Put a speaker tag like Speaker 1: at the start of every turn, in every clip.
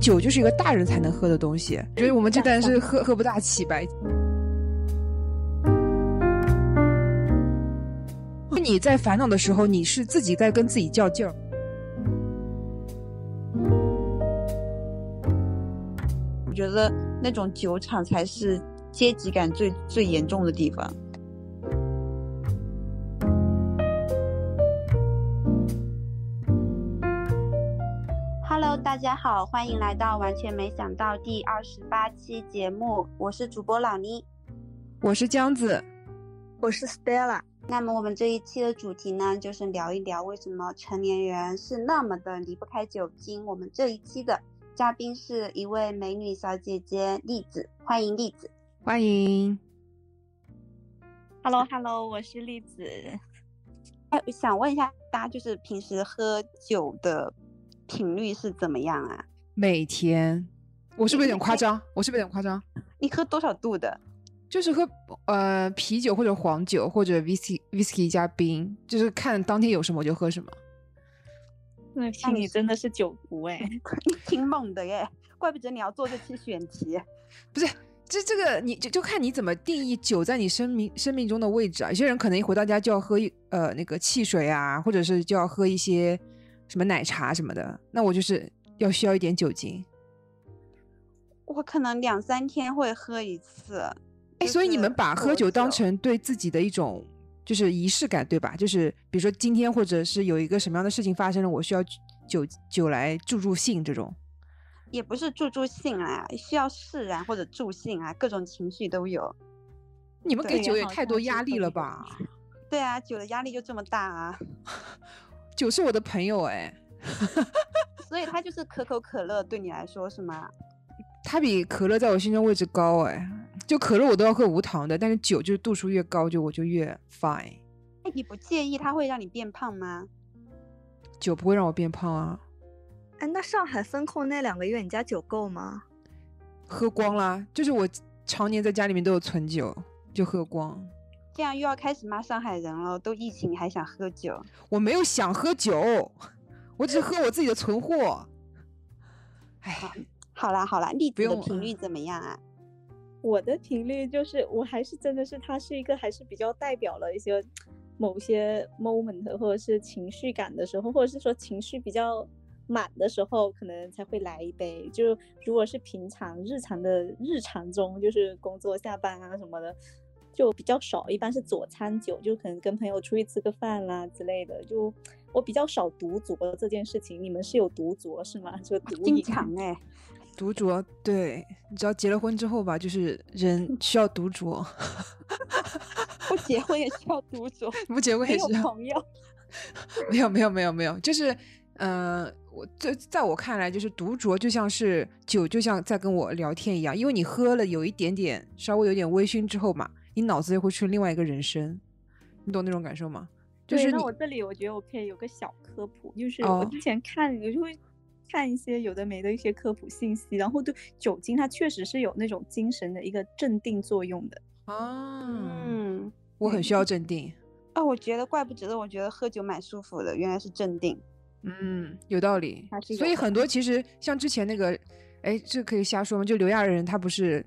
Speaker 1: 酒就是一个大人才能喝的东西，所以我们这代人是喝喝不大起白。你在烦恼的时候，你是自己在跟自己较劲儿。
Speaker 2: 我觉得那种酒厂才是阶级感最最严重的地方。
Speaker 3: 家好，欢迎来到完全没想到第二十八期节目，我是主播老妮，
Speaker 1: 我是江子，
Speaker 4: 我是 Stella。
Speaker 3: 那么我们这一期的主题呢，就是聊一聊为什么成年人是那么的离不开酒精。我们这一期的嘉宾是一位美女小姐姐栗子，欢迎栗子，
Speaker 1: 欢迎。
Speaker 4: Hello Hello，我是栗子。
Speaker 3: 哎，想问一下大家，就是平时喝酒的频率是怎么样啊？
Speaker 1: 每天，我是不是有点夸张？我是不是有点夸张？
Speaker 3: 你喝多少度的？
Speaker 1: 就是喝呃啤酒或者黄酒或者 whisky whisky 加冰，就是看当天有什么我就喝什么。
Speaker 4: 那听你真的是酒徒哎，
Speaker 3: 你挺猛的耶，怪不得你要做这期选题。
Speaker 1: 不是，这这个你就就看你怎么定义酒在你生命生命中的位置啊。有些人可能一回到家就要喝一呃那个汽水啊，或者是就要喝一些什么奶茶什么的，那我就是要需要一点酒精。
Speaker 3: 我可能两三天会喝一次。
Speaker 1: 哎，所以你们把喝酒当成对自己的一种就是仪式感，对吧？就是比如说今天或者是有一个什么样的事情发生了，我需要酒酒来助助兴，这种。
Speaker 3: 也不是助助兴啊，需要释然或者助兴啊，各种情绪都有。
Speaker 1: 你们给酒也太多压力了吧？
Speaker 3: 对啊，酒的压力就这么大啊。
Speaker 1: 酒是我的朋友哎，
Speaker 3: 所以它就是可口可乐，对你来说是吗？
Speaker 1: 它比可乐在我心中位置高哎，就可乐我都要喝无糖的，但是酒就是度数越高，就我就越 fine。
Speaker 3: 哎，你不介意它会让你变胖吗？
Speaker 1: 酒不会让我变胖啊。
Speaker 4: 哎，那上海封控那两个月，你家酒够吗？
Speaker 1: 喝光啦，就是我常年在家里面都有存酒，就喝光。
Speaker 3: 这样又要开始骂上海人了，都疫情你还想喝酒？
Speaker 1: 我没有想喝酒，我只是喝我自己的存货。哎，
Speaker 3: 好啦好啦，栗子的
Speaker 1: 用
Speaker 3: 频率怎么样啊？
Speaker 5: 我的频率就是，我还是真的是，它是一个还是比较代表了一些某些 moment 或者是情绪感的时候，或者是说情绪比较满的时候，可能才会来一杯。就如果是平常日常的日常中，就是工作下班啊什么的，就比较少，一般是佐餐酒，就可能跟朋友出去吃个饭啦、之类的。就我比较少独酌这件事情，你们是有独酌是吗？就独
Speaker 3: 经
Speaker 5: 饮
Speaker 3: 常哎、
Speaker 1: 独酌，对，你知道结了婚之后吧，就是人 需要独酌，
Speaker 3: 不结婚也需要独酌，
Speaker 1: 不结婚也需要
Speaker 3: 朋友。
Speaker 1: 没有没有没有没有，就是，呃，我这在我看来，就是独酌就像是酒，就像在跟我聊天一样，因为你喝了有一点点稍微有点微醺之后嘛，你脑子也会去另外一个人生，你懂那种感受吗？就，是
Speaker 5: 那我这里我觉得我可以有个小科普，就是
Speaker 1: 哦
Speaker 5: 我之前看，我就会看一些有的没的一些科普信息，然后对酒精它确实是有那种精神的一个镇定作用的。
Speaker 1: 啊，
Speaker 3: 嗯，
Speaker 1: 我很需要镇定，
Speaker 3: 哦，我觉得怪不得，我觉得喝酒蛮舒服的，原来是镇定。
Speaker 1: 嗯，有道理。所以很多其实像之前那个，哎，这可以瞎说吗？就刘亚仁他不是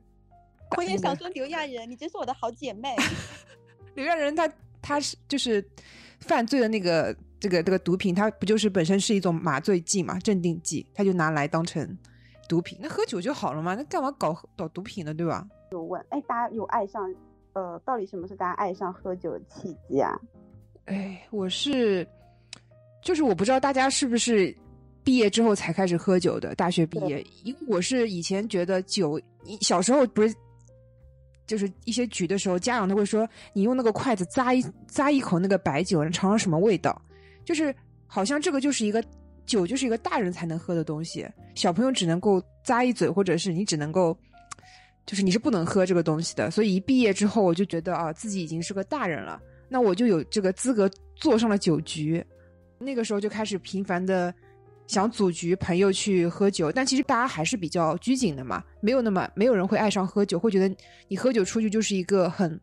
Speaker 3: 我也想说刘亚仁，你真是我的好姐妹。
Speaker 1: 刘亚仁他他是就是犯罪的那个这个这个毒品，它不就是本身是一种麻醉剂嘛，镇定剂，他就拿来当成毒品。那喝酒就好了嘛，那干嘛搞搞毒品呢？对吧？
Speaker 3: 就问哎，大家有爱上，呃，到底什么是大家爱上喝酒的契机啊？
Speaker 1: 哎，我是就是我不知道大家是不是毕业之后才开始喝酒的，大学毕业，因为我是以前觉得酒，你小时候不是。就是一些局的时候，家长都会说你用那个筷子扎一扎一口那个白酒，尝尝什么味道，就是好像这个就是一个酒，就是一个大人才能喝的东西，小朋友只能够咂一嘴，或者是你只能够，就是你是不能喝这个东西的。所以一毕业之后，我就觉得啊，自己已经是个大人了，那我就有这个资格坐上了酒局。那个时候就开始频繁的想组局朋友去喝酒，但其实大家还是比较拘谨的嘛，没有那么没有人会爱上喝酒，会觉得你喝酒出去就是一个很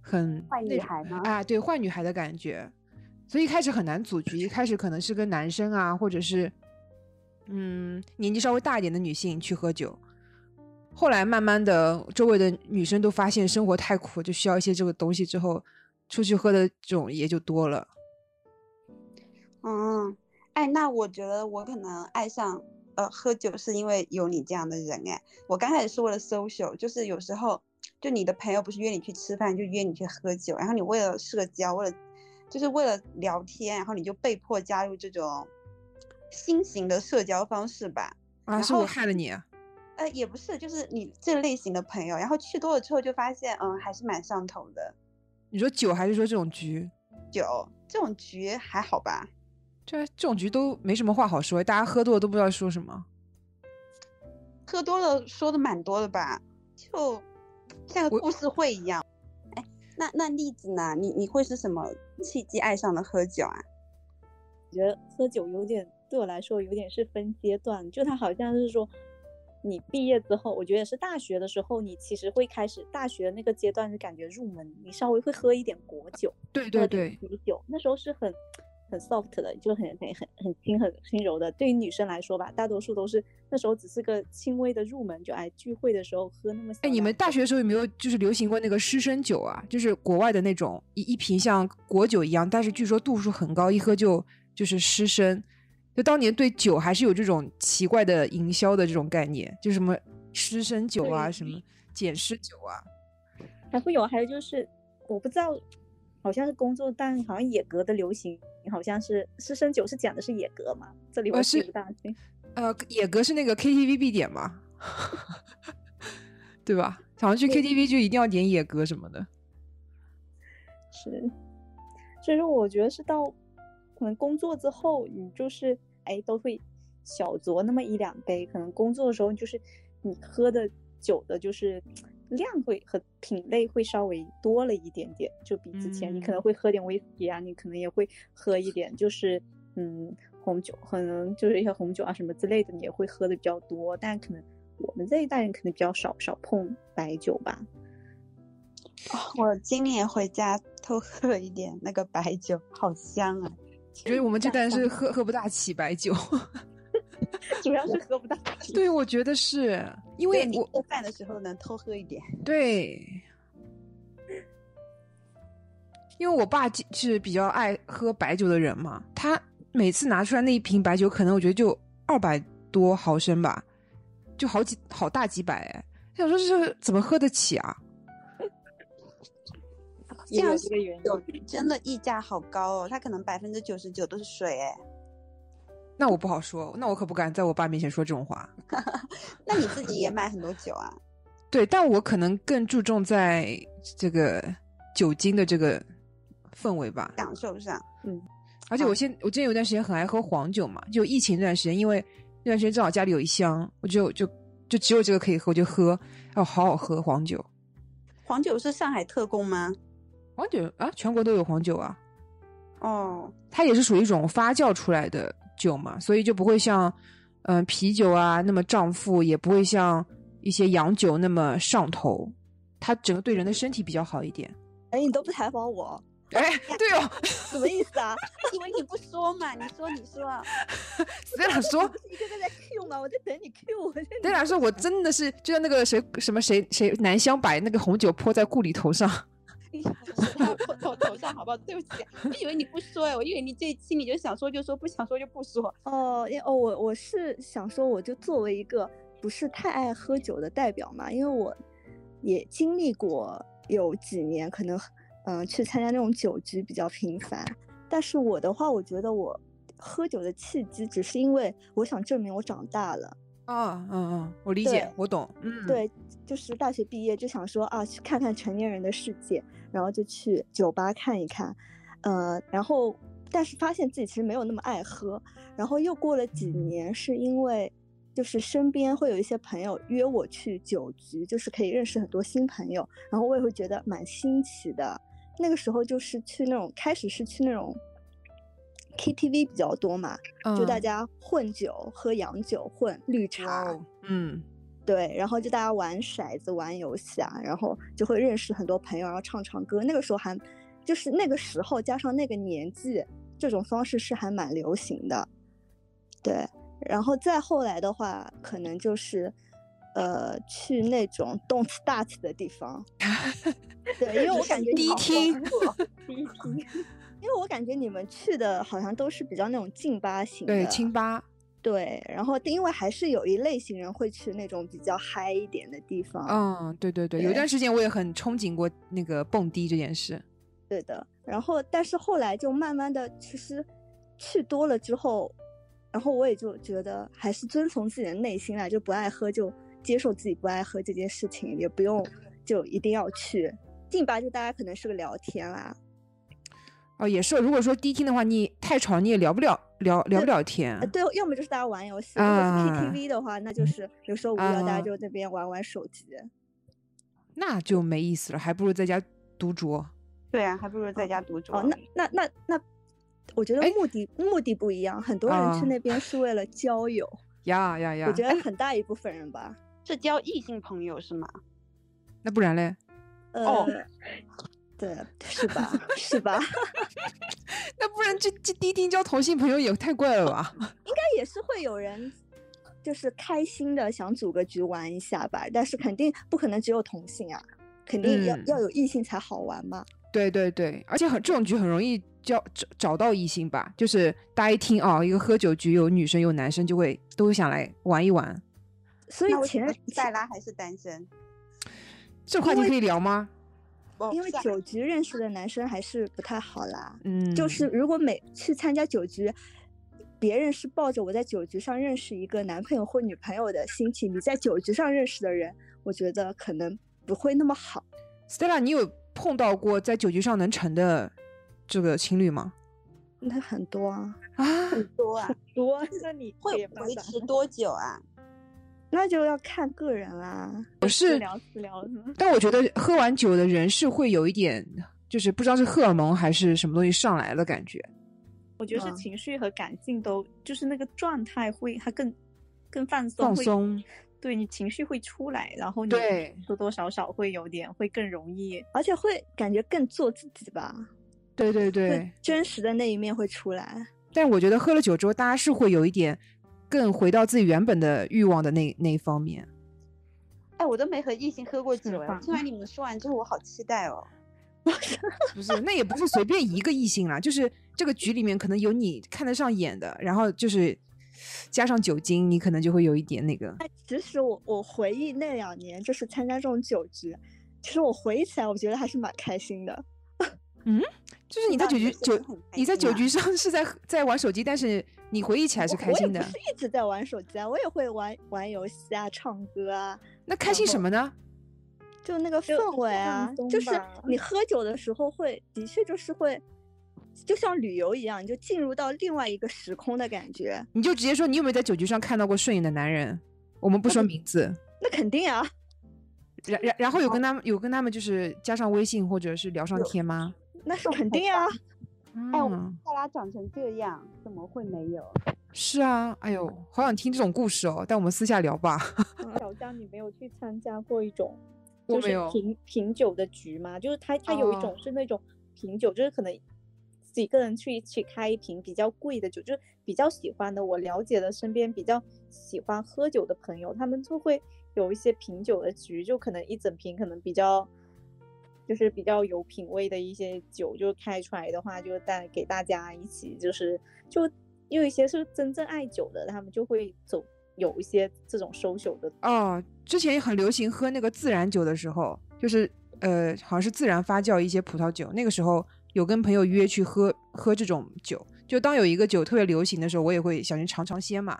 Speaker 1: 很
Speaker 3: 坏女孩吗？
Speaker 1: 啊，对，坏女孩的感觉。所以一开始很难组局，一开始可能是跟男生啊，或者是嗯年纪稍微大一点的女性去喝酒。后来慢慢的，周围的女生都发现生活太苦，就需要一些这个东西，之后出去喝的这种也就多了。
Speaker 3: 嗯，哎，那我觉得我可能爱上呃喝酒是因为有你这样的人哎。我刚开始是为了 social，就是有时候就你的朋友不是约你去吃饭，就约你去喝酒，然后你为了社交，为了就是为了聊天，然后你就被迫加入这种新型的社交方式吧。
Speaker 1: 啊，是我害了你啊！
Speaker 3: 呃，也不是，就是你这类型的朋友，然后去多了之后就发现，嗯，还是蛮上头的。
Speaker 1: 你说酒还是说这种局？
Speaker 3: 酒这种局还好吧？
Speaker 1: 这这种局都没什么话好说，大家喝多了都不知道说什么。
Speaker 3: 喝多了说的蛮多的吧？就像个故事会一样。哎，那那例子呢？你你会是什么契机爱上了喝酒啊？
Speaker 5: 我觉得喝酒有点对我来说有点是分阶段，就他好像是说。你毕业之后，我觉得是大学的时候，你其实会开始大学那个阶段就感觉入门，你稍微会喝一点果酒，
Speaker 1: 对对对，
Speaker 5: 啤酒，那时候是很很 soft 的，就很很很很轻很轻柔的。对于女生来说吧，大多数都是那时候只是个轻微的入门，就哎聚会的时候喝那么。
Speaker 1: 哎，你们大学的时候有没有就是流行过那个师生酒啊？就是国外的那种一一瓶像果酒一样，但是据说度数很高，一喝就就是师生。就当年对酒还是有这种奇怪的营销的这种概念，就什么师生酒啊，什么捡尸酒啊，
Speaker 5: 还会有，还有就是我不知道，好像是工作，但好像野格的流行，好像是师生酒是讲的是野格嘛？这里我记不大清。
Speaker 1: 呃，野格是那个 KTV 必点嘛，对吧？好像去 KTV 就一定要点野格什么的。
Speaker 5: 是，所以说我觉得是到。可能工作之后，你就是哎都会小酌那么一两杯。可能工作的时候，就是你喝的酒的，就是量会和品类会稍微多了一点点，就比之前你可能会喝点威士忌啊，你可能也会喝一点，就是嗯红酒，可能就是一些红酒啊什么之类的，你也会喝的比较多。但可能我们这一代人可能比较少少碰白酒吧。
Speaker 3: 我今年回家偷喝了一点那个白酒，好香啊！
Speaker 1: 所以我们这代是喝喝不大起白酒，
Speaker 5: 主要是喝不到。
Speaker 1: 对，我觉得是因为我
Speaker 3: 做饭的时候能偷喝一点。
Speaker 1: 对，因为我爸是比较爱喝白酒的人嘛，他每次拿出来那一瓶白酒，可能我觉得就二百多毫升吧，就好几好大几百哎，想说这怎么喝得起啊？
Speaker 3: 这样酒真的溢价好高哦，它可能百分之九十九都是水哎。
Speaker 1: 那我不好说，那我可不敢在我爸面前说这种话。
Speaker 3: 那你自己也买很多酒啊？
Speaker 1: 对，但我可能更注重在这个酒精的这个氛围吧，
Speaker 3: 享受上。
Speaker 1: 嗯，而且我现我之前有段时间很爱喝黄酒嘛，就疫情那段时间，因为那段时间正好家里有一箱，我就就就只有这个可以喝，我就喝，哦，好好喝黄酒。
Speaker 3: 黄酒是上海特供吗？
Speaker 1: 黄酒啊，全国都有黄酒啊。
Speaker 3: 哦，
Speaker 1: 它也是属于一种发酵出来的酒嘛，所以就不会像嗯啤酒啊那么胀腹，也不会像一些洋酒那么上头。它整个对人的身体比较好一点。
Speaker 4: 哎，你都不采访我？
Speaker 1: 哎，对哦，
Speaker 4: 什么意思啊？
Speaker 3: 因为你不说嘛，你说你说。
Speaker 1: 谁俩说？
Speaker 4: 一个个在 Q 嘛，我在等你 Q 我。
Speaker 1: 对俩说，我真的是就像那个谁什么谁谁南湘把那个红酒泼在顾里头上。
Speaker 3: 他 头头上好不好？对不起，我以为你不说哎，我以为你这心里就想说就说，不想说就不说。
Speaker 4: 哦，因哦，我我是想说，我就作为一个不是太爱喝酒的代表嘛，因为我也经历过有几年可能嗯去参加那种酒局比较频繁，但是我的话，我觉得我喝酒的契机只是因为我想证明我长大了。
Speaker 1: 啊，嗯嗯，我理解，我懂，嗯，
Speaker 4: 对，就是大学毕业就想说啊，去看看成年人的世界，然后就去酒吧看一看，呃，然后但是发现自己其实没有那么爱喝，然后又过了几年，是因为就是身边会有一些朋友约我去酒局，就是可以认识很多新朋友，然后我也会觉得蛮新奇的，那个时候就是去那种开始是去那种。KTV 比较多嘛，就大家混酒喝洋酒混绿茶，
Speaker 1: 嗯，
Speaker 4: 对，然后就大家玩骰子玩游戏啊，然后就会认识很多朋友，然后唱唱歌。那个时候还就是那个时候加上那个年纪，这种方式是还蛮流行的。对，然后再后来的话，可能就是，呃，去那种动次打次的地方。对，因为我感觉第
Speaker 1: 一厅
Speaker 5: 第一题，
Speaker 4: 因为我感觉你们去的好像都是比较那种劲吧型的，
Speaker 1: 对，清吧，
Speaker 4: 对，然后因为还是有一类型人会去那种比较嗨一点的地方，
Speaker 1: 嗯，对对对，有
Speaker 4: 一
Speaker 1: 段时间我也很憧憬过那个蹦迪这件事。
Speaker 4: 对的。然后，但是后来就慢慢的，其实去多了之后，然后我也就觉得还是遵从自己的内心啦，就不爱喝就接受自己不爱喝这件事情，也不用就一定要去。劲吧就大家可能是个聊天啦，
Speaker 1: 哦，也是，如果说迪厅的话，你太吵你也聊不了聊聊不了天
Speaker 4: 呃，。对，要么就是大家玩游戏，如果
Speaker 1: 啊
Speaker 4: 是 KTV 的话，那就是有时候无聊，大
Speaker 1: 啊
Speaker 4: 家就那边玩玩手机。
Speaker 1: 那就没意思了，还不如在家独酌。
Speaker 2: 对啊，还不如在家独酌。
Speaker 4: 哦，那那那那，我觉得
Speaker 1: 哎
Speaker 4: 目的目的不一样，很多人
Speaker 1: 啊
Speaker 4: 去那边是为了交友，
Speaker 1: 呀呀呀！
Speaker 4: 我觉得很大一部分人吧。
Speaker 2: 是交异性朋友是吗？
Speaker 1: 那不然嘞？
Speaker 4: 呃，
Speaker 2: 哦
Speaker 4: 对，是吧？是吧？
Speaker 1: 那不然这这迪厅交同性朋友也太怪了吧？
Speaker 4: 应该也是会有人，就是开心的想组个局玩一下吧，但是肯定不可能只有同性啊，肯定要、
Speaker 1: 嗯
Speaker 4: 要有异性才好玩嘛。
Speaker 1: 对对对，而且很这种局很容易交找找到异性吧，就是大家一听哦，一个喝酒局有女生有男生，就会都会想来玩一玩。
Speaker 4: 所以前
Speaker 2: 塞拉还是单身？
Speaker 1: 这话题可以聊吗？
Speaker 2: 哦
Speaker 4: 因为酒局认识的男生还是不太好啦。
Speaker 1: 嗯，
Speaker 4: 就是如果每去参加酒局，别人是抱着我在酒局上认识一个男朋友或女朋友的心情，你在酒局上认识的人，我觉得可能不会那么好。
Speaker 1: Stella，你有碰到过在酒局上能成的这个情侣吗？
Speaker 4: 那很多啊，
Speaker 1: 啊，
Speaker 2: 很多啊，很
Speaker 5: 多，那你
Speaker 2: 会维持多久啊？
Speaker 4: 那就要看个人啦。
Speaker 1: 我是
Speaker 5: 私聊私聊，
Speaker 1: 但我觉得喝完酒的人是会有一点，就是不知道是荷尔蒙还是什么东西上来的感觉。
Speaker 5: 我觉得是
Speaker 4: 嗯
Speaker 5: 情绪和感性都，就是那个状态会它更更放松，
Speaker 1: 放松，
Speaker 5: 对你情绪会出来，然后你
Speaker 1: 对
Speaker 5: 多多少少会有点会更容易，
Speaker 4: 而且会感觉更做自己吧，
Speaker 1: 对对对。
Speaker 4: 真实的那一面会出来。
Speaker 1: 但我觉得喝了酒之后，大家是会有一点更回到自己原本的欲望的那那一方面。
Speaker 2: 哎，我都没和异性喝过酒哎，听完你们说完之后，我好期待哦。
Speaker 1: 不是，那也不是随便一个异性啦，就是这个局里面可能有你看得上眼的，然后就是加上酒精，你可能就会有一点那个。
Speaker 4: 哎，其实我我回忆那两年就是参加这种酒局，其实我回忆起来，我觉得还是蛮开心的。
Speaker 1: 就是你在酒局酒你在酒局上是在在玩手机，但是你回忆起来是开心的
Speaker 4: 我也不。是一直在玩手机啊，我也会玩玩游戏啊、唱歌啊，
Speaker 1: 那开心什么呢？
Speaker 4: 就那个氛围啊就是你喝酒的时候会，的确就是会，就像旅游一样，你就进入到另外一个时空的感觉。
Speaker 1: 你就直接说你有没有在酒局上看到过顺眼的男人？我们不说名字，
Speaker 4: 那肯定啊，
Speaker 1: 然然然后有跟他们有跟他们就是加上微信或者是聊上天吗？
Speaker 4: 那是肯定啊。
Speaker 2: 哎，我
Speaker 1: 们，
Speaker 2: 萨拉长成这样，怎么会没有？
Speaker 1: 是啊，哎呦，好想听这种故事哦，但我们私下聊吧。
Speaker 5: 小江，你没有去参加过一种，就是品品酒的局吗？就是他他有一种
Speaker 1: 哦
Speaker 5: 是那种品酒，就是可能几个人去一起开一瓶比较贵的酒，就是比较喜欢的。我了解的身边比较喜欢喝酒的朋友，他们就会有一些品酒的局，就可能一整瓶可能比较。就是比较有品味的一些酒，就开出来的话，就带给大家一起，就是就有一些是真正爱酒的，他们就会走有一些这种收酒的
Speaker 1: 哦，之前也很流行喝那个自然酒的时候，就是呃，好像是自然发酵一些葡萄酒。那个时候有跟朋友约去喝喝这种酒，就当有一个酒特别流行的时候，我也会想去尝尝鲜嘛。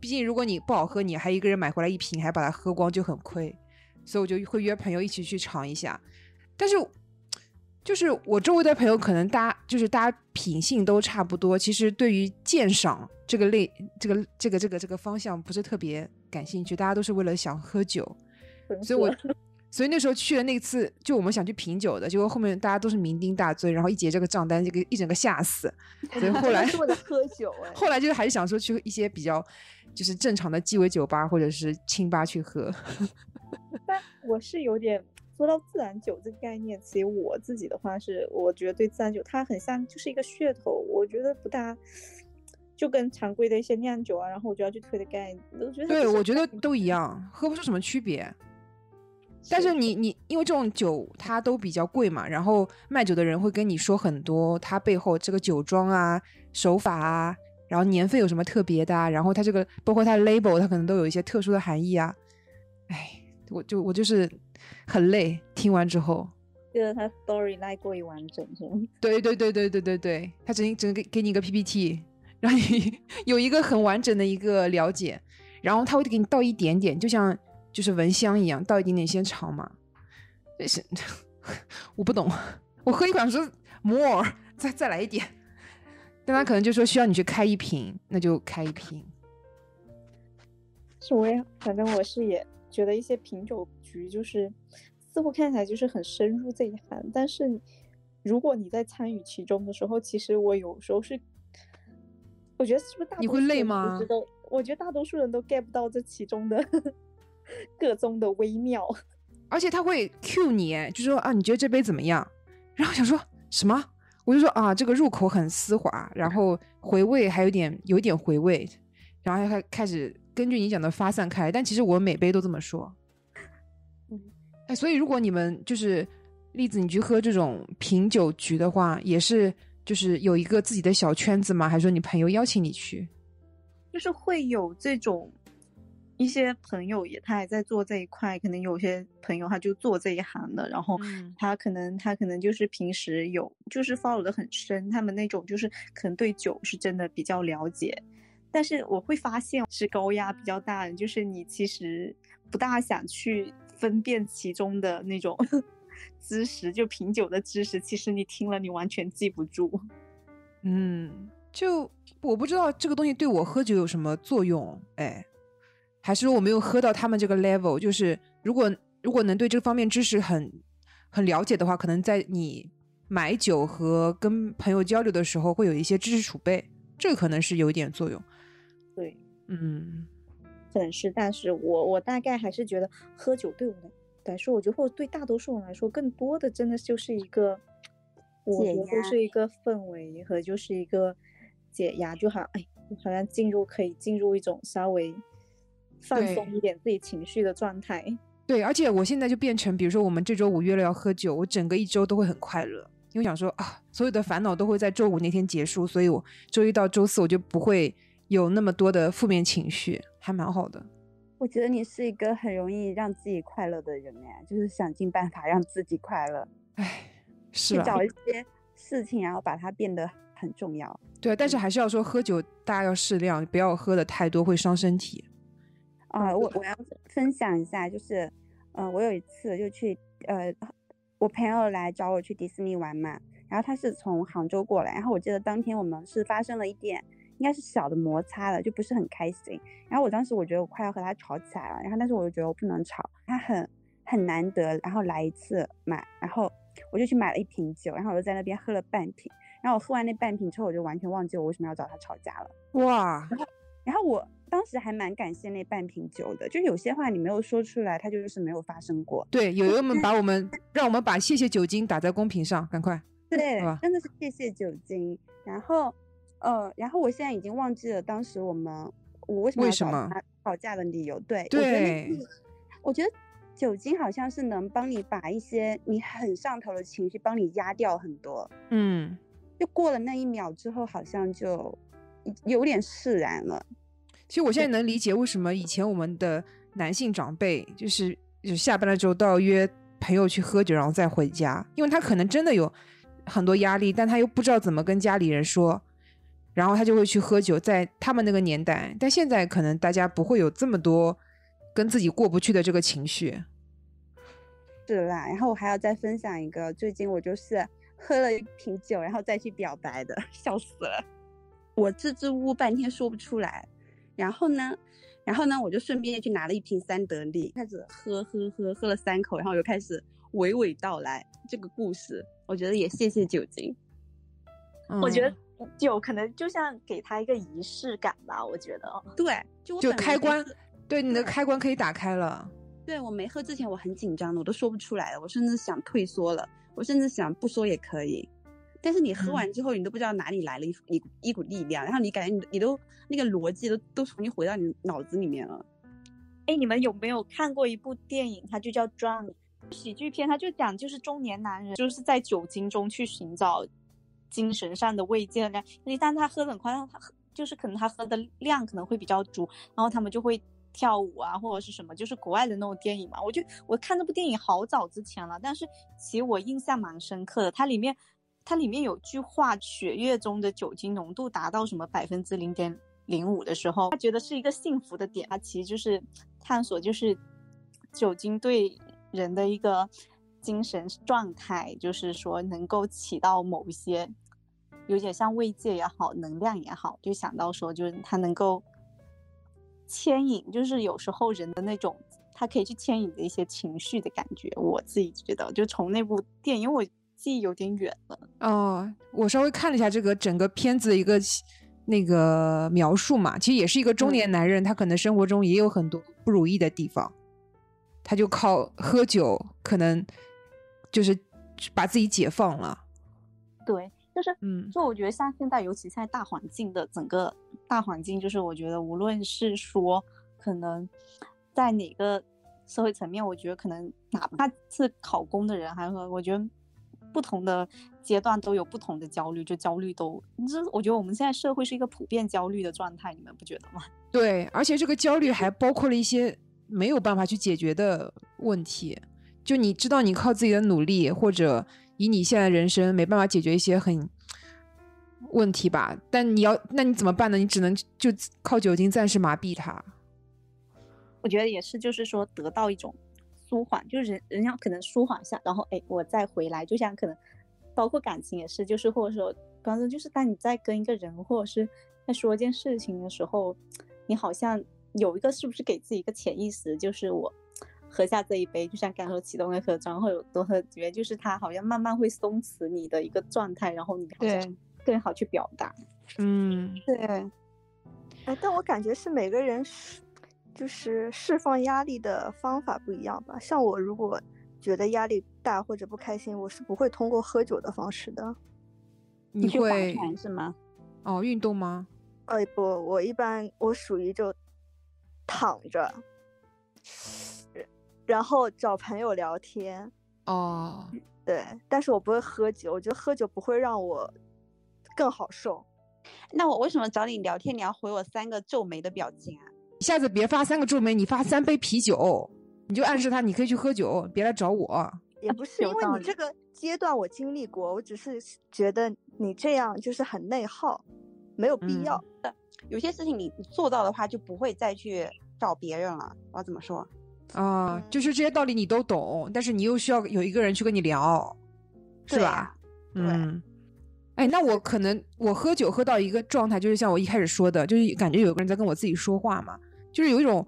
Speaker 1: 毕竟如果你不好喝，你还一个人买回来一瓶，还把它喝光就很亏，所以我就会约朋友一起去尝一下。但是就是我周围的朋友，可能大家就是大家品性都差不多，其实对于鉴赏这个类这个这个这个这个方向不是特别感兴趣，大家都是为了想喝酒。所以我 所以那时候去了那次，就我们想去品酒的，结果后面大家都是酩酊大醉，然后一结这个账单，这个一整个吓死。所以后来
Speaker 4: 是为了喝酒哎。
Speaker 1: 后来就是还是想说去一些比较就是正常的鸡尾酒吧或者是清吧去喝。
Speaker 5: 但我是有点说到自然酒这个概念，其实我自己的话是，我觉得对自然酒它很像就是一个噱头，我觉得不大就跟常规的一些酿酒啊，然后我就要去推的概念，我觉得
Speaker 1: 对，我觉得都一样，喝不出什么区别。但是你你因为这种酒它都比较贵嘛，然后卖酒的人会跟你说很多它背后这个酒庄啊、手法啊，然后年份有什么特别的啊，然后它这个包括它的 label 它可能都有一些特殊的含义啊。哎，我就我就是很累，听完之后，
Speaker 5: 觉得他 story 太过于完整，是吗？
Speaker 1: 对对对对对对对，他整整给给你一个 PPT，让你 有一个很完整的一个了解，然后他会给你倒一点点，就像就是蚊香一样，倒一点点先尝嘛。这是 我不懂，我喝一口想说 more，再再来一点，但他可能就说需要你去开一瓶，那就开一瓶。
Speaker 5: 是我也，反正我是也觉得一些品酒局就是似乎看起来就是很深入这一行，但是如果你在参与其中的时候，其实我有时候是，我觉得是不是大
Speaker 1: 你会累吗？
Speaker 5: 我觉得大多数人都 get 不到这其中的各中的微妙。
Speaker 1: 而且他会 cue 你，就说啊，你觉得这杯怎么样？然后想说什么？我就说啊，这个入口很丝滑，然后回味还有点有一点回味，然后还开始根据你讲的发散开。但其实我每杯都这么说。
Speaker 5: 嗯，
Speaker 1: 哎，所以如果你们就是例子，你去喝这种品酒局的话，也是就是有一个自己的小圈子吗？还是说你朋友邀请你去？
Speaker 5: 就是会有这种一些朋友也他也在做这一块，可能有些朋友他就做这一行的，然后
Speaker 1: 嗯
Speaker 5: 他可能他可能就是平时有就是 follow 的很深，他们那种就是可能对酒是真的比较了解，但是我会发现是高压比较大的，就是你其实不大想去分辨其中的那种 知识，就品酒的知识，其实你听了你完全记不住。
Speaker 1: 嗯，就我不知道这个东西对我喝酒有什么作用，哎，还是说我没有喝到他们这个 level。就是如果如果能对这方面知识很很了解的话，可能在你买酒和跟朋友交流的时候会有一些知识储备，这可能是有一点作用。
Speaker 5: 对，
Speaker 1: 嗯，
Speaker 5: 可能是，但是我我大概还是觉得喝酒对我来来说，我觉得或者对大多数人来说，更多的真的就是一个，我觉得是一个氛围和就是一个解压，就好像哎，好像进入可以进入一种稍微放松一点自己情绪的状态。
Speaker 1: 对，而且我现在就变成，比如说我们这周五约了要喝酒，我整个一周都会很快乐，因为想说啊，所有的烦恼都会在周五那天结束，所以我周一到周四我就不会有那么多的负面情绪，还蛮好的。
Speaker 3: 我觉得你是一个很容易让自己快乐的人哎，就是想尽办法让自己快乐，
Speaker 1: 哎，是吧？
Speaker 3: 去找一 些事情，然后把它变得很重要。
Speaker 1: 对，但是还是要说喝酒大家要适量，不要喝的太多，会伤身体。
Speaker 3: 啊、我我要分享一下，就是，呃，我有一次就去，呃，我朋友来找我去迪士尼玩嘛，然后他是从杭州过来，然后我记得当天我们是发生了一点，应该是小的摩擦了，就不是很开心。然后我当时我觉得我快要和他吵起来了，然后但是我又觉得我不能吵，他很很难得，然后来一次买，然后我就去买了一瓶酒，然后我就在那边喝了半瓶，然后我喝完那半瓶之后，我就完全忘记我为什么要找他吵架了。
Speaker 1: 哇，
Speaker 3: 然后我当时还蛮感谢那半瓶酒的，就有些话你没有说出来，它就是没有发生过。
Speaker 1: 对，友友们 把我们让我们把谢谢酒精打在公屏上，赶快。
Speaker 3: 对，真的是谢谢酒精。然后，呃，然后我现在已经忘记了当时我们我为什么要找
Speaker 1: 为什么
Speaker 3: 吵架的理由。对，
Speaker 1: 对
Speaker 3: 次我觉得酒精好像是能帮你把一些你很上头的情绪帮你压掉很多。
Speaker 1: 嗯，
Speaker 3: 就过了那一秒之后，好像就有点释然了。
Speaker 1: 其实我现在能理解为什么以前我们的男性长辈就是就下班了之后都要约朋友去喝酒，然后再回家，因为他可能真的有很多压力，但他又不知道怎么跟家里人说，然后他就会去喝酒。在他们那个年代，但现在可能大家不会有这么多跟自己过不去的这个情绪。
Speaker 3: 是啦，然后我还要再分享一个，最近我就是喝了一瓶酒，然后再去表白的，笑死了。我支支吾吾半天说不出来，然后呢，然后呢，我就顺便去拿了一瓶三得利，开始喝喝喝，喝了三口，然后我就开始娓娓道来这个故事。我觉得也谢谢酒精，
Speaker 5: 我觉
Speaker 1: 嗯
Speaker 5: 得酒可能就像给他一个仪式感吧，我觉得。
Speaker 3: 对，就我
Speaker 1: 就开关，对你的开关可以打开了。
Speaker 3: 对我没喝之前我很紧张的，我都说不出来了，我甚至想退缩了，我甚至想不说也可以。但是你喝
Speaker 1: 嗯
Speaker 3: 完之后，你都不知道哪里来了一股一股一股力量，然后你感觉你你都那个逻辑都都重新回到你脑子里面了。
Speaker 5: 哎，你们有没有看过一部电影？它就叫《Drunk》，喜剧片，它就讲就是中年男人就是在酒精中去寻找精神上的慰藉量，一旦他喝的很快，他喝就是可能他喝的量可能会比较足，然后他们就会跳舞啊或者是什么，就是国外的那种电影嘛。我就我看这部电影好早之前了，但是其实我印象蛮深刻的，它里面它里面有句话，血液中的酒精浓度达到什么百分之零点零五的时候，他觉得是一个幸福的点，他其实就是探索就是酒精对人的一个精神状态，就是说能够起到某一些有点像慰藉也好，能量也好，就想到说就是它能够牵引，就是有时候人的那种。它可以去牵引的一些情绪的感觉，我自己觉得，就从那部电影，因为我记忆有点远了。
Speaker 1: 哦，我稍微看了一下这个整个片子的一个那个描述嘛，其实也是一个中年男人，他可能生活中也有很多不如意的地方，他就靠喝酒，可能就是把自己解放了。
Speaker 5: 对，就是，
Speaker 1: 嗯，
Speaker 5: 就我觉得像现在，尤其现在大环境的整个大环境，就是我觉得无论是说可能在哪个社会层面，我觉得可能哪怕是考公的人，还有我觉得不同的阶段都有不同的焦虑，就焦虑都，这我觉得我们现在社会是一个普遍焦虑的状态，你们不觉得吗？
Speaker 1: 对，而且这个焦虑还包括了一些没有办法去解决的问题。就你知道，你靠自己的努力，或者以你现在人生没办法解决一些很问题吧，但你要，那你怎么办呢？你只能就靠酒精暂时麻痹它。
Speaker 5: 我觉得也是，就是说得到一种舒缓，就是人人家可能舒缓一下，然后哎，我再回来，就像可能包括感情也是，就是或者说，比方说，就是当你在跟一个人或者是在说一件事情的时候，你好像有一个是不是给自己一个潜意识，就是我喝下这一杯，就像刚说启动的喝然后有多喝几杯，就是它好像慢慢会松弛你的一个状态，然后你好像更好去表达。
Speaker 1: 嗯，
Speaker 3: 对，
Speaker 4: 哎，但我感觉是每个人释就是释放压力的方法不一样吧。像我如果觉得压力大或者不开心，我是不会通过喝酒的方式的。
Speaker 1: 你会
Speaker 3: 是吗？
Speaker 1: 哦运动吗？
Speaker 4: 哎，不，我一般我属于就躺着，然后找朋友聊天，
Speaker 1: 哦，
Speaker 4: 对，但是我不会喝酒，我觉得喝酒不会让我更好受。
Speaker 3: 那我为什么找你聊天，你要回我三个皱眉的表情啊？
Speaker 1: 一下次别发三个皱眉，你发三杯啤酒，你就暗示他你可以去喝酒，别来找我。
Speaker 4: 也不是因为你这个阶段我经历过，我只是觉得你这样就是很内耗，没有必
Speaker 1: 嗯
Speaker 4: 要。
Speaker 3: 有些事情你你做到的话，就不会再去找别人了。我要怎么说？
Speaker 1: 啊，就是这些道理你都懂，但是你又需要有一个人去跟你聊，是吧嗯，哎，那我可能我喝酒喝到一个状态，就是像我一开始说的，就是感觉有个人在跟我自己说话嘛，就是有一种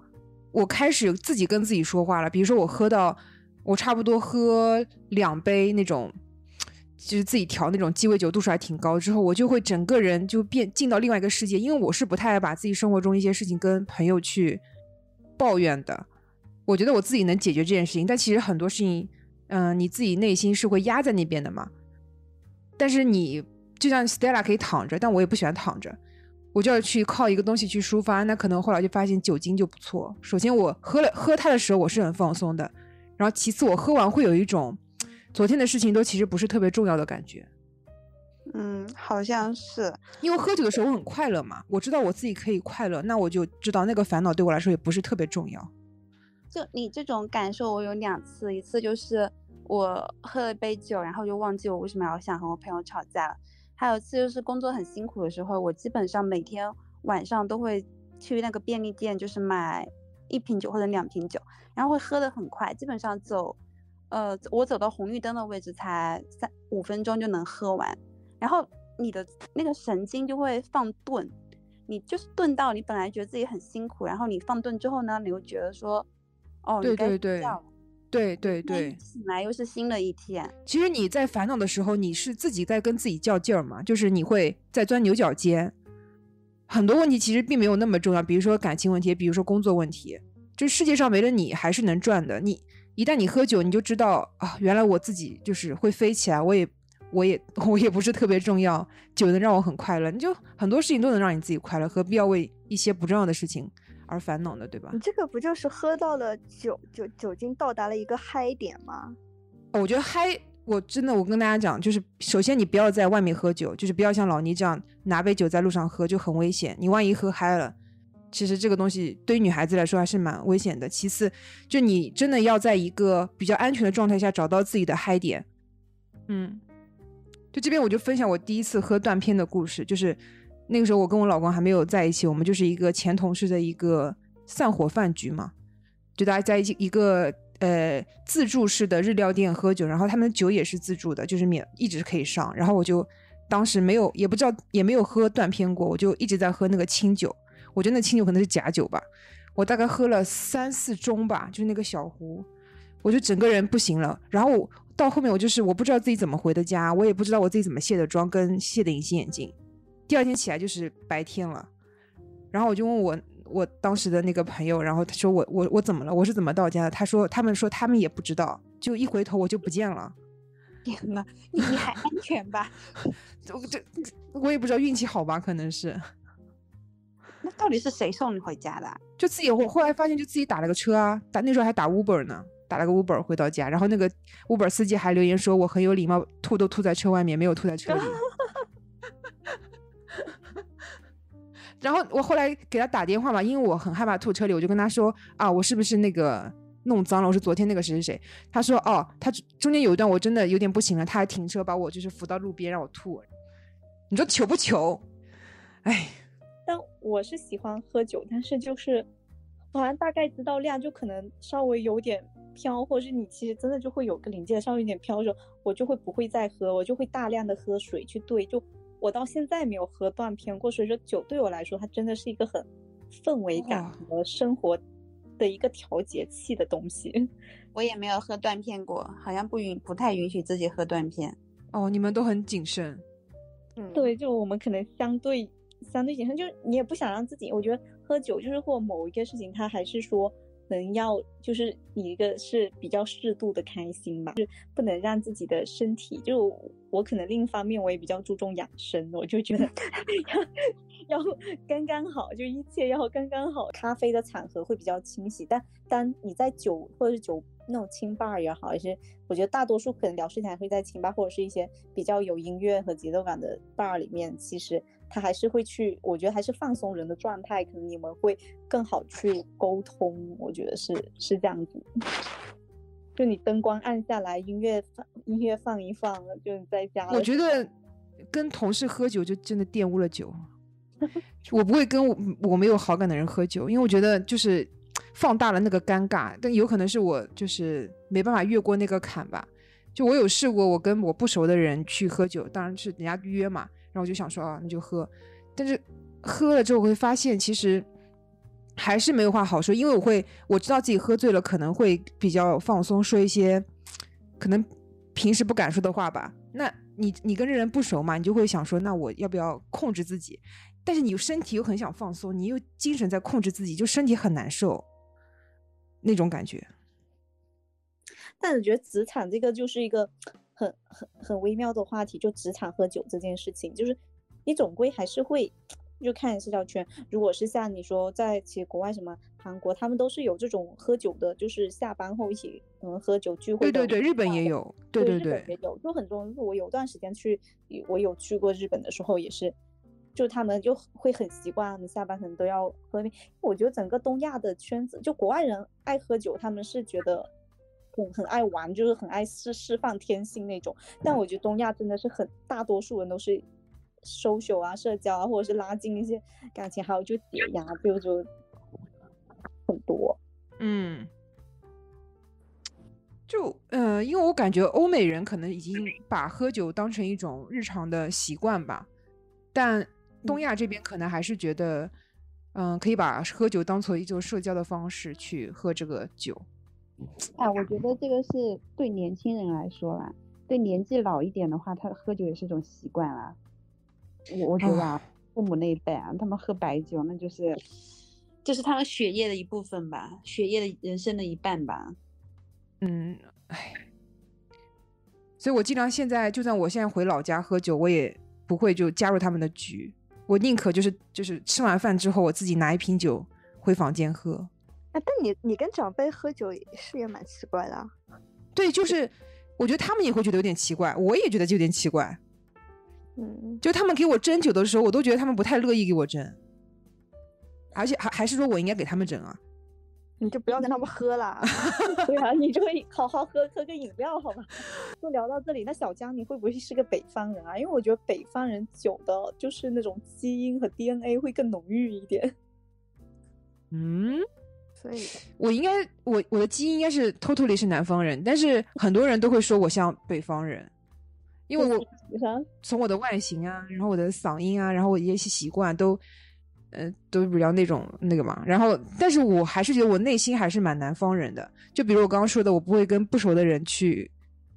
Speaker 1: 我开始自己跟自己说话了。比如说我喝到我差不多喝两杯那种，就是自己调那种鸡尾酒，度数还挺高之后，我就会整个人就变进到另外一个世界，因为我是不太爱把自己生活中一些事情跟朋友去抱怨的。我觉得我自己能解决这件事情，但其实很多事情，嗯、你自己内心是会压在那边的嘛。但是你就像 Stella 可以躺着，但我也不喜欢躺着，我就要去靠一个东西去抒发。那可能后来就发现酒精就不错。首先我喝了喝它的时候我是很放松的，然后其次我喝完会有一种昨天的事情都其实不是特别重要的感觉。
Speaker 3: 嗯，好像是。
Speaker 1: 因为喝酒的时候我很快乐嘛，我知道我自己可以快乐，那我就知道那个烦恼对我来说也不是特别重要。
Speaker 3: 就你这种感受，我有两次，一次就是我喝了一杯酒，然后就忘记我为什么要想和我朋友吵架了；还有一次就是工作很辛苦的时候，我基本上每天晚上都会去那个便利店，就是买一瓶酒或者两瓶酒，然后会喝得很快，基本上走，呃，我走到红绿灯的位置才三五分钟就能喝完，然后你的那个神经就会放钝，你就是钝到你本来觉得自己很辛苦，然后你放钝之后呢，你会觉得说。哦，
Speaker 1: 对对对对对对，
Speaker 3: 醒来又是新的一天。
Speaker 1: 其实你在烦恼的时候，你是自己在跟自己较劲儿嘛，就是你会在钻牛角尖。很多问题其实并没有那么重要，比如说感情问题，比如说工作问题，这世界上没了你还是能转的。你一旦你喝酒，你就知道啊，原来我自己就是会飞起来，我也我也 我也不是特别重要，酒能让我很快乐，你就很多事情都能让你自己快乐，何必要为一些不重要的事情而烦恼的？对吧
Speaker 4: 你？这个不就是喝到了酒酒酒精到达了一个嗨点吗？
Speaker 1: 我觉得嗨，我真的我跟大家讲，就是首先你不要在外面喝酒，就是不要像老倪这样拿杯酒在路上喝，就很危险。你万一喝嗨了，其实这个东西对于女孩子来说还是蛮危险的。其次，就你真的要在一个比较安全的状态下找到自己的嗨点。嗯，就这边我就分享我第一次喝断片的故事，就是那个时候我跟我老公还没有在一起，我们就是一个前同事的一个散伙饭局嘛，就大家在一起一个呃自助式的日料店喝酒，然后他们的酒也是自助的，就是免一直可以上。然后我就当时没有也不知道也没有喝断片过，我就一直在喝那个清酒，我觉得那清酒可能是假酒吧，我大概喝了三四盅吧，就是那个小壶，我就整个人不行了。然后到后面我就是我不知道自己怎么回的家，我也不知道我自己怎么卸的妆跟卸的隐形眼镜。第二天起来就是白天了，然后我就问我我当时的那个朋友，然后他说我我我怎么了？我是怎么到家的？他说他们说他们也不知道，就一回头我就不见了。
Speaker 2: 天呐，你你还安全吧？
Speaker 1: 我这我也不知道运气好吧，可能是
Speaker 2: 那到底是谁送你回家的啊？
Speaker 1: 就自己我后来发现就自己打了个车啊，打那时候还打 Uber 呢，打了个 Uber 回到家，然后那个 Uber 司机还留言说我很有礼貌，吐都吐在车外面，没有吐在车里。然后我后来给他打电话嘛，因为我很害怕吐车里，我就跟他说啊，我是不是那个弄脏了？我是昨天那个谁谁谁。他说哦，他中间有一段我真的有点不行了，他还停车把我就是扶到路边让我吐。你说糗不糗？哎，
Speaker 5: 但我是喜欢喝酒，但是就是好像大概知道量，就可能稍微有点飘，或者是你其实真的就会有个临界稍微有点飘的时候，我就会不会再喝，我就会大量的喝水去兑。就我到现在没有喝断片过，所以说酒对我来说，它真的是一个很氛围感和生活的一个调节器的东西。
Speaker 2: 我也没有喝断片过，好像不允不太允许自己喝断片。
Speaker 1: 哦，你们都很谨慎。
Speaker 4: 嗯，
Speaker 5: 对，就我们可能相对相对谨慎，就是你也不想让自己，我觉得喝酒就是或某一个事情，它还是说能要就是你一个是比较适度的开心吧，就是不能让自己的身体，就我可能另一方面我也比较注重养生，我就觉得 要要刚刚好，就一切要刚刚好。咖啡的场合会比较清晰，但当你在酒或者是酒那种清吧也好，还是我觉得大多数可能聊事情还会在清吧或者是一些比较有音乐和节奏感的 bar 里面，其实他还是会去，我觉得还是放松人的状态，可能你们会更好去沟通，我觉得是是这样子。就你灯光暗下来，音乐放音乐放一放，就你在家。
Speaker 1: 我觉得跟同事喝酒就真的玷污了酒。我不会跟我我没有好感的人喝酒，因为我觉得就是放大了那个尴尬，但有可能是我就是没办法越过那个坎吧。就我有试过，我跟我不熟的人去喝酒，当然是人家约嘛，然然后就想说啊，那就喝。但是喝了之后，我会发现其实还是没有话好说，因为我会我知道自己喝醉了，可能会比较放松，说一些可能平时不敢说的话吧。那你你跟这人不熟嘛，你就会想说，那我要不要控制自己？但是你身体又很想放松，你又精神在控制自己，就身体很难受，那种感觉。
Speaker 5: 但我觉得职场这个就是一个很很很微妙的话题，就职场喝酒这件事情，就是你总归还是会就看社交圈。如果是像你说在其实国外什么韩国，他们都是有这种喝酒的，就是下班后一起嗯喝酒聚会
Speaker 1: 对对对，日本也有，对
Speaker 5: 对
Speaker 1: 对对，
Speaker 5: 日本也有，就很多。我有段时间去，我有去过日本的时候，也是，就他们就会很习惯，他们下班可能都要喝杯。我觉得整个东亚的圈子，就国外人爱喝酒，他们是觉得很很爱玩，就是很爱释释放天性那种。但我觉得东亚真的是很大多数人都是 social 啊、社交啊，或者是拉近一些感情，还有就解压，就就很多。
Speaker 1: 嗯，就呃，因为我感觉欧美人可能已经把喝酒当成一种日常的习惯吧，但东亚这边可能还是觉得，嗯、可以把喝酒当做一种社交的方式去喝这个酒。
Speaker 2: 啊，我觉得这个是对年轻人来说啦，对年纪老一点的话，他喝酒也是一种习惯啦。我我觉得啊，父母那一辈啊，他们喝白酒，那就是就是他们血液的一部分吧，血液的人生的一半吧。
Speaker 1: 嗯，哎，所以我尽量现在，就算我现在回老家喝酒，我也不会就加入他们的局，我宁可就是就是吃完饭之后，我自己拿一瓶酒回房间喝。
Speaker 4: 哎，但你你跟长辈喝酒也是也蛮奇怪的啊。
Speaker 1: 对，就是我觉得他们也会觉得有点奇怪，我也觉得就有点奇怪。
Speaker 4: 嗯，
Speaker 1: 就他们给我斟酒的时候，我都觉得他们不太乐意给我斟，而且还还是说我应该给他们斟啊。
Speaker 4: 你就不要跟他们喝了。
Speaker 5: 对啊，你就好好喝喝个饮料好吧？就聊到这里，那小江你会不会是个北方人啊？因为我觉得北方人酒的就是那种基因和 DNA 会更浓郁一点。
Speaker 1: 嗯，
Speaker 4: 所以
Speaker 1: 我应该我我的基因应该是 totally 是南方人，但是很多人都会说我像北方人，因为我从我的外形啊，然后我的嗓音啊，然后我一些习惯都。呃，都比较那种那个嘛，然后，但是我还是觉得我内心还是蛮南方人的。就比如我刚刚说的，我不会跟不熟的人去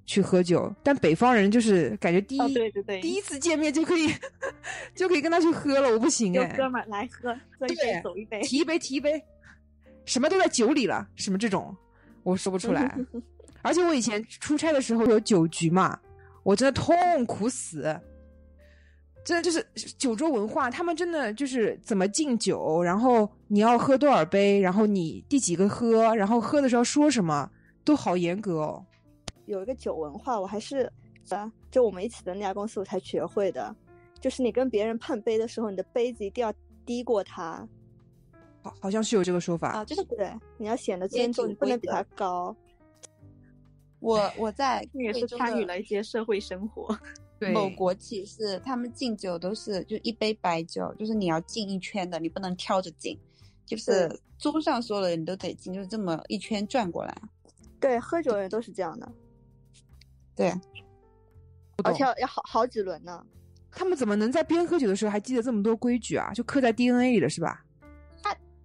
Speaker 1: 去喝酒，但北方人就是感觉第一
Speaker 5: 对对对，
Speaker 1: 第一次见面就可以 就可以跟他去喝了，我不行哎，
Speaker 5: 哥们儿来喝，喝一杯走一杯，
Speaker 1: 提一杯提一杯，什么都在酒里了，什么这种我说不出来。而且我以前出差的时候有酒局嘛，我真的痛苦死。真的就是酒桌文化，他们真的就是怎么敬酒，然后你要喝多少杯，然后你第几个喝，然后喝的时候说什么，都好严格哦。
Speaker 4: 有一个酒文化，我还是啊，就我们一起的那家公司我才学会的，就是你跟别人碰杯的时候，你的杯子一定要低过他。
Speaker 1: 好，好像是有这个说法
Speaker 4: 啊，就是对，你要显得尊重，你不能比他高。
Speaker 2: 我我在
Speaker 5: 也是参与了一些社会生活。
Speaker 2: 某国企是他们敬酒都是就一杯白酒，就是你要敬一圈的，你不能挑着敬，就是桌上所有的人都得敬，就是这么一圈转过来。
Speaker 4: 对，喝酒的人都是这样的。
Speaker 2: 对，
Speaker 4: 而且要好好几轮呢。
Speaker 1: 他们怎么能在边喝酒的时候还记得这么多规矩啊？就刻在 DNA 里了是吧？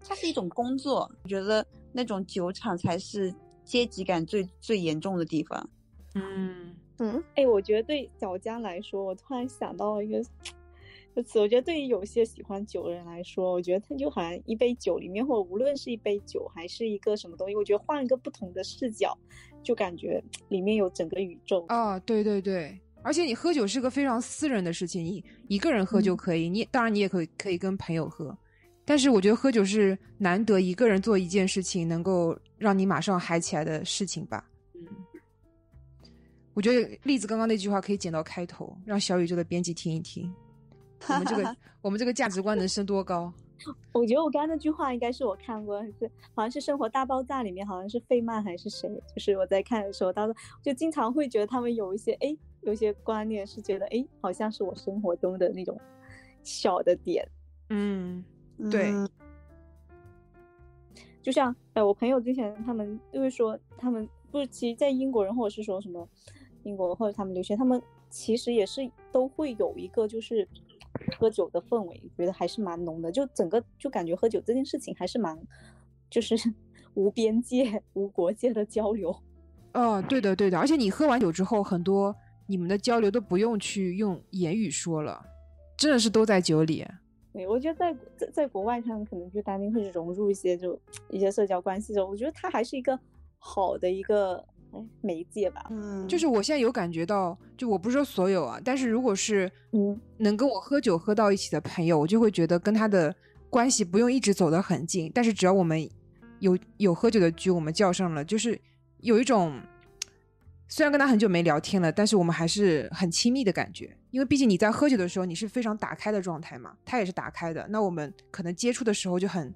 Speaker 2: 它它是一种工作，我觉得那种酒厂才是阶级感最最严重的地方。
Speaker 1: 嗯。
Speaker 4: 嗯，
Speaker 5: 哎，我觉得对小江来说，我突然想到一个词，我觉得对于有些喜欢酒的人来说，我觉得他就好像一杯酒里面，或者无论是一杯酒还是一个什么东西，我觉得换一个不同的视角，就感觉里面有整个宇宙。
Speaker 1: 啊，对对对，而且你喝酒是个非常私人的事情，你一个人喝就可以，你当然你也可以可以跟朋友喝，但是我觉得喝酒是难得一个人做一件事情能够让你马上嗨起来的事情吧。嗯我觉得栗子刚刚那句话可以剪到开头，让小宇宙的编辑听一听。我们这个我们这个价值观能升多高？
Speaker 5: 我觉得我刚刚那句话应该是我看过，是好像是《生活大爆炸》里面，好像是费曼还是谁，就是我在看的时候，他说就经常会觉得他们有一些哎，有些观念是觉得哎，好像是我生活中的那种小的点。
Speaker 1: 嗯，对。
Speaker 5: 就像哎，我朋友之前他们就会说，他们不是其实，在英国人或者是说什么。英国或者他们留学，他们其实也是都会有一个就是喝酒的氛围，觉得还是蛮浓的。就整个就感觉喝酒这件事情还是蛮就是 无边界、无国界的交流。
Speaker 1: 哦，对的，对的。而且你喝完酒之后，很多你们的交流都不用去用言语说了，真的是都在酒里。
Speaker 5: 对，我觉得在在在国外，他们可能就担心会融入一些就一些社交关系中，我觉得它还是一个好的一个。媒介吧，
Speaker 4: 嗯，
Speaker 1: 就是我现在有感觉到，就我不是说所有啊，但是如果是
Speaker 5: 嗯
Speaker 1: 能跟我喝酒喝到一起的朋友，我就会觉得跟他的关系不用一直走得很近，但是只要我们有有喝酒的局，我们叫上了，就是有一种虽然跟他很久没聊天了，但是我们还是很亲密的感觉，因为毕竟你在喝酒的时候你是非常打开的状态嘛，他也是打开的，那我们可能接触的时候就很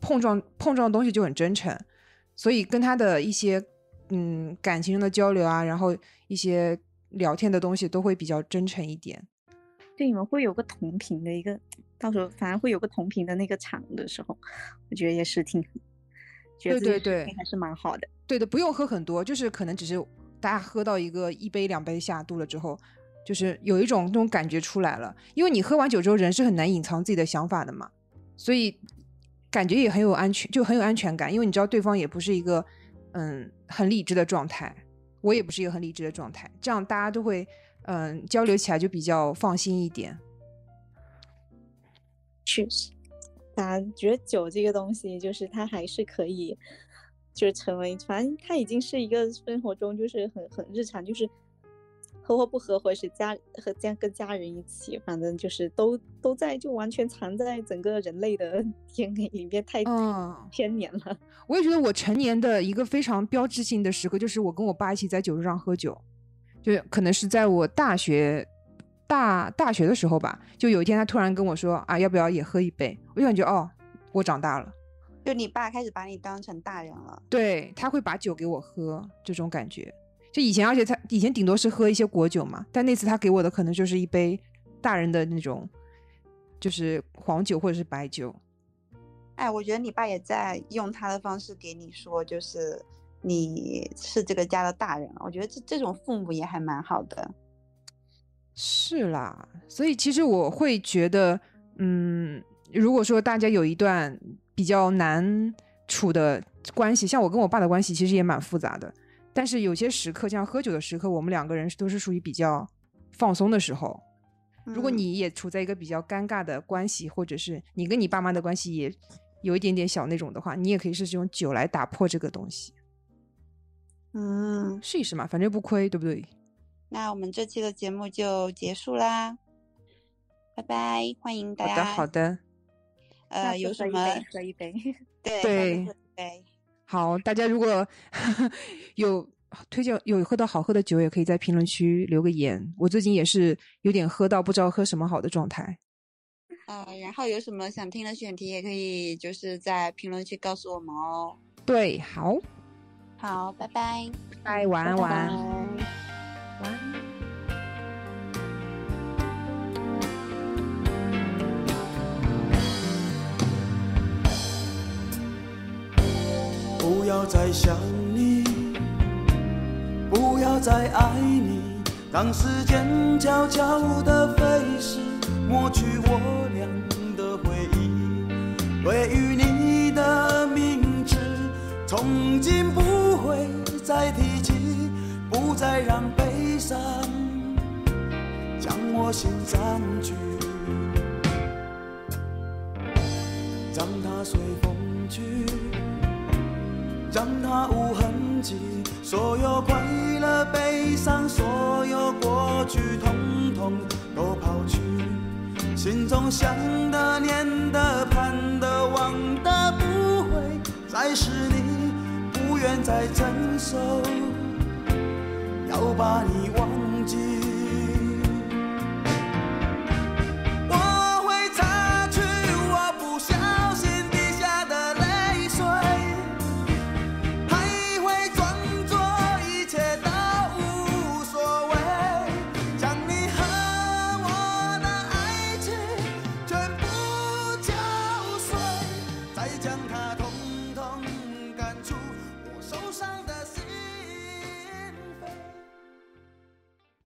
Speaker 1: 碰撞碰撞的东西就很真诚，所以跟他的一些。嗯，感情上的交流啊，然后一些聊天的东西都会比较真诚一点。
Speaker 5: 对，你们会有个同频的一个，到时候反而会有个同频的那个场的时候，我觉得也是挺，觉得
Speaker 1: 对对对，
Speaker 5: 还是蛮好的。
Speaker 1: 对的，不用喝很多，就是可能只是大家喝到一个一杯两杯下肚了之后，就是有一种那种感觉出来了。因为你喝完酒之后，人是很难隐藏自己的想法的嘛，所以感觉也很有安全，就很有安全感。因为你知道对方也不是一个。嗯，很理智的状态，我也不是一个很理智的状态，这样大家都会嗯交流起来就比较放心一点。
Speaker 5: 确实，大家觉酒这个东西，就是它还是可以，就是成为，反正他已经是一个生活中就是很很日常，就是合或不合，或者是家和家跟家人一起，反正就是都都在，就完全藏在整个人类的 DNA 里面，太
Speaker 1: 嗯，
Speaker 5: 千年了。
Speaker 1: 我也觉得我成年的一个非常标志性的时刻，就是我跟我爸一起在酒桌上喝酒，就可能是在我大学大大学的时候吧。就有一天他突然跟我说啊，要不要也喝一杯？我就感觉哦，我长大了。
Speaker 2: 就你爸开始把你当成大人了。
Speaker 1: 对他会把酒给我喝，这种感觉。就以前，而且他以前顶多是喝一些果酒嘛，但那次他给我的可能就是一杯大人的那种，就是黄酒或者是白酒。
Speaker 2: 哎，我觉得你爸也在用他的方式给你说，就是你是这个家的大人了。我觉得这这种父母也还蛮好的。
Speaker 1: 是啦，所以其实我会觉得，嗯，如果说大家有一段比较难处的关系，像我跟我爸的关系其实也蛮复杂的。但是有些时刻，像喝酒的时刻，我们两个人都是属于比较放松的时候。如果
Speaker 2: 嗯
Speaker 1: 你也处在一个比较尴尬的关系，或者是你跟你爸妈的关系也有一点点小那种的话，你也可以试试用酒来打破这个东西，
Speaker 2: 嗯，
Speaker 1: 试一试嘛，反正不亏，对不对？
Speaker 2: 那我们这期的节目就结束啦，拜拜！欢迎大家
Speaker 1: 好
Speaker 2: 家。
Speaker 1: 的，好的，
Speaker 2: 呃，有什么
Speaker 5: 杯喝一杯。
Speaker 2: 对
Speaker 1: 对
Speaker 2: 下次喝一杯
Speaker 1: 好，大家如果 有推荐有喝到好喝的酒，也可以在评论区留个言。我最近也是有点喝到不知道喝什么好的状态。
Speaker 2: 呃，然后有什么想听的选题，也可以就是在评论区告诉我们哦。
Speaker 1: 对，好，
Speaker 2: 好，拜拜。
Speaker 1: 拜，晚安，晚安。
Speaker 6: 不要再想你，不要再爱你，让时间悄悄地飞逝，抹去我俩的回忆。对于你的名字，从今不会再提起，不再让悲伤将我心占据，让它随风去。无痕迹，所有快乐、悲伤，所有过去，统统都抛去。心中想的、念的、盼的、望的，不会再是你，不愿再承受，要把你忘